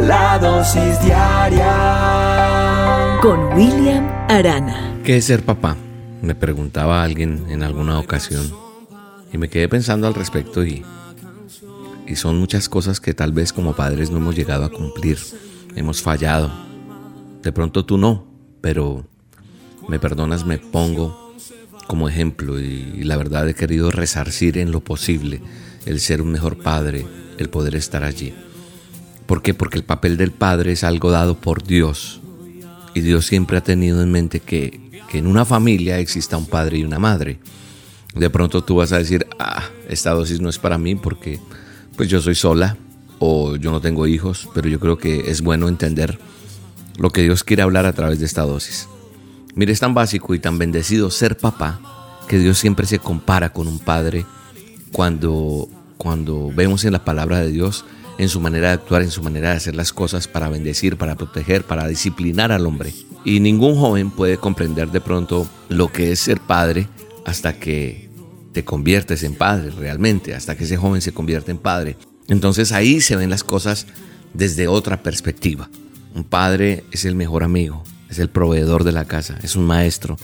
La dosis diaria con William Arana. ¿Qué es ser papá? Me preguntaba alguien en alguna ocasión y me quedé pensando al respecto y, y son muchas cosas que tal vez como padres no hemos llegado a cumplir, hemos fallado. De pronto tú no, pero me perdonas, me pongo como ejemplo y, la verdad he querido resarcir en lo posible el ser un mejor padre, el poder estar allí. ¿Por qué? Porque el papel del padre es algo dado por Dios y Dios siempre ha tenido en mente que, que en una familia exista un padre y una madre. De pronto tú vas a decir, ah, esta dosis no es para mí porque pues yo soy sola o yo no tengo hijos, pero yo creo que es bueno entender lo que Dios quiere hablar a través de esta dosis. Mire, es tan básico y tan bendecido ser papá que Dios siempre se compara con un padre cuando, cuando vemos en la palabra de Dios, en su manera de actuar, en su manera de hacer las cosas para bendecir, para proteger, para disciplinar al hombre. Y ningún joven puede comprender de pronto lo que es ser padre hasta que te conviertes en padre realmente, hasta que ese joven se convierte en padre. Entonces ahí se ven las cosas desde otra perspectiva. Un padre es el mejor amigo, es el proveedor de la casa, es un maestro.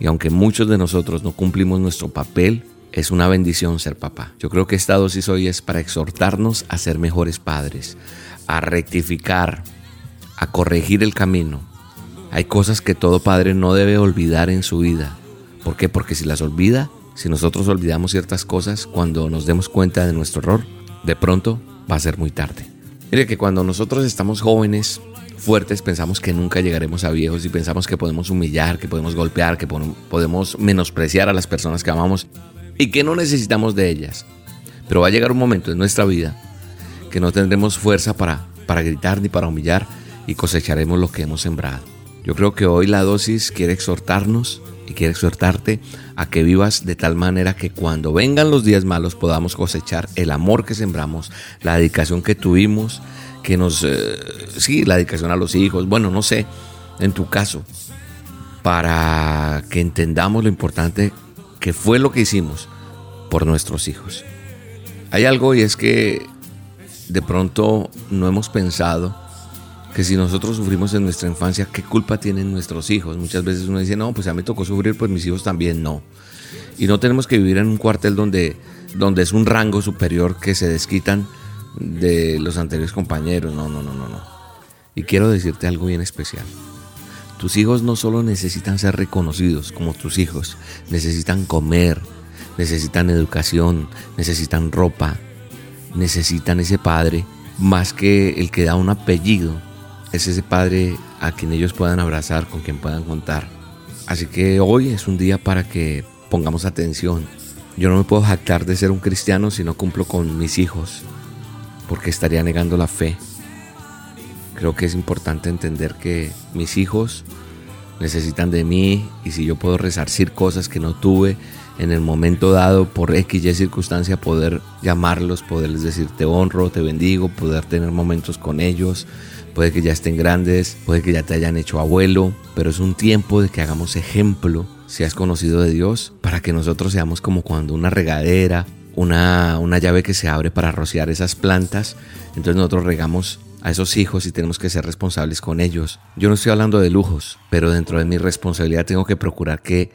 Y aunque muchos de nosotros no cumplimos nuestro papel, es una bendición ser papá. Yo creo que esta dosis hoy es para exhortarnos a ser mejores padres, a rectificar, a corregir el camino. Hay cosas que todo padre no debe olvidar en su vida. ¿Por qué? Porque si las olvida, si nosotros olvidamos ciertas cosas, cuando nos demos cuenta de nuestro error, de pronto va a ser muy tarde. Mire que cuando nosotros estamos jóvenes, fuertes, pensamos que nunca llegaremos a viejos y pensamos que podemos humillar, que podemos golpear, que podemos menospreciar a las personas que amamos y que no necesitamos de ellas. Pero va a llegar un momento en nuestra vida que no tendremos fuerza para, para gritar ni para humillar y cosecharemos lo que hemos sembrado. Yo creo que hoy la dosis quiere exhortarnos y quiere exhortarte a que vivas de tal manera que cuando vengan los días malos podamos cosechar el amor que sembramos, la dedicación que tuvimos, que nos, eh, sí, la dedicación a los hijos, bueno, no sé, en tu caso, para que entendamos lo importante que fue lo que hicimos por nuestros hijos. Hay algo y es que de pronto no hemos pensado que si nosotros sufrimos en nuestra infancia, ¿qué culpa tienen nuestros hijos? Muchas veces uno dice, no, pues a mí tocó sufrir, pues mis hijos también no. Y no tenemos que vivir en un cuartel donde, donde es un rango superior que se desquitan de los anteriores compañeros. No, no, no, no, no. Y quiero decirte algo bien especial. Tus hijos no solo necesitan ser reconocidos como tus hijos, necesitan comer, necesitan educación, necesitan ropa, necesitan ese padre más que el que da un apellido. Es ese padre a quien ellos puedan abrazar, con quien puedan contar. Así que hoy es un día para que pongamos atención. Yo no me puedo jactar de ser un cristiano si no cumplo con mis hijos, porque estaría negando la fe. Creo que es importante entender que mis hijos necesitan de mí y si yo puedo resarcir cosas que no tuve en el momento dado por X y circunstancia, poder llamarlos, poderles decir te honro, te bendigo, poder tener momentos con ellos. Puede que ya estén grandes, puede que ya te hayan hecho abuelo, pero es un tiempo de que hagamos ejemplo si has conocido de Dios para que nosotros seamos como cuando una regadera una, una llave que se abre para rociar esas plantas. Entonces nosotros regamos a esos hijos y tenemos que ser responsables con ellos. Yo no estoy hablando de lujos, pero dentro de mi responsabilidad tengo que procurar que,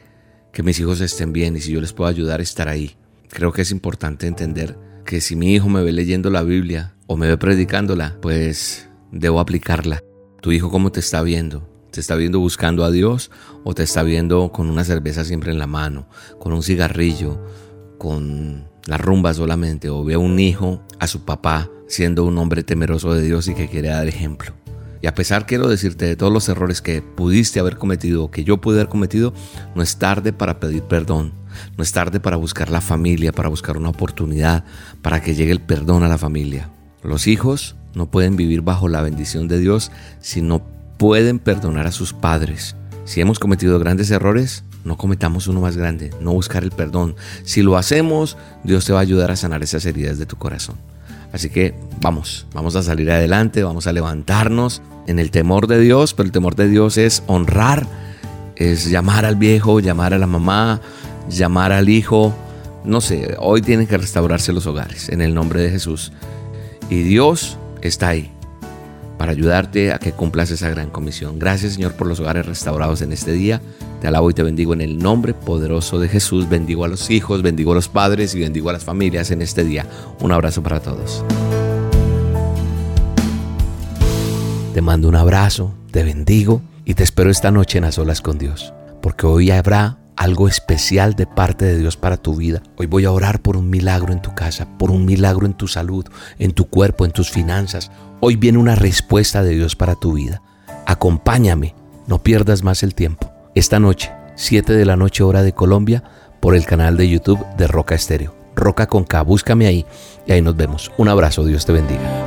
que mis hijos estén bien y si yo les puedo ayudar, estar ahí. Creo que es importante entender que si mi hijo me ve leyendo la Biblia o me ve predicándola, pues debo aplicarla. ¿Tu hijo cómo te está viendo? ¿Te está viendo buscando a Dios o te está viendo con una cerveza siempre en la mano, con un cigarrillo, con la rumba solamente o ve a un hijo, a su papá, siendo un hombre temeroso de Dios y que quiere dar ejemplo. Y a pesar, quiero decirte, de todos los errores que pudiste haber cometido o que yo pude haber cometido, no es tarde para pedir perdón. No es tarde para buscar la familia, para buscar una oportunidad, para que llegue el perdón a la familia. Los hijos no pueden vivir bajo la bendición de Dios si no pueden perdonar a sus padres. Si hemos cometido grandes errores, no cometamos uno más grande, no buscar el perdón. Si lo hacemos, Dios te va a ayudar a sanar esas heridas de tu corazón. Así que vamos, vamos a salir adelante, vamos a levantarnos en el temor de Dios, pero el temor de Dios es honrar, es llamar al viejo, llamar a la mamá, llamar al hijo. No sé, hoy tienen que restaurarse los hogares en el nombre de Jesús. Y Dios está ahí para ayudarte a que cumplas esa gran comisión. Gracias Señor por los hogares restaurados en este día. Te alabo y te bendigo en el nombre poderoso de Jesús. Bendigo a los hijos, bendigo a los padres y bendigo a las familias en este día. Un abrazo para todos. Te mando un abrazo, te bendigo y te espero esta noche en las olas con Dios, porque hoy habrá algo especial de parte de Dios para tu vida. Hoy voy a orar por un milagro en tu casa, por un milagro en tu salud, en tu cuerpo, en tus finanzas. Hoy viene una respuesta de Dios para tu vida. Acompáñame, no pierdas más el tiempo esta noche, 7 de la noche hora de Colombia, por el canal de YouTube de Roca Estéreo. Roca con K, búscame ahí y ahí nos vemos. Un abrazo, Dios te bendiga.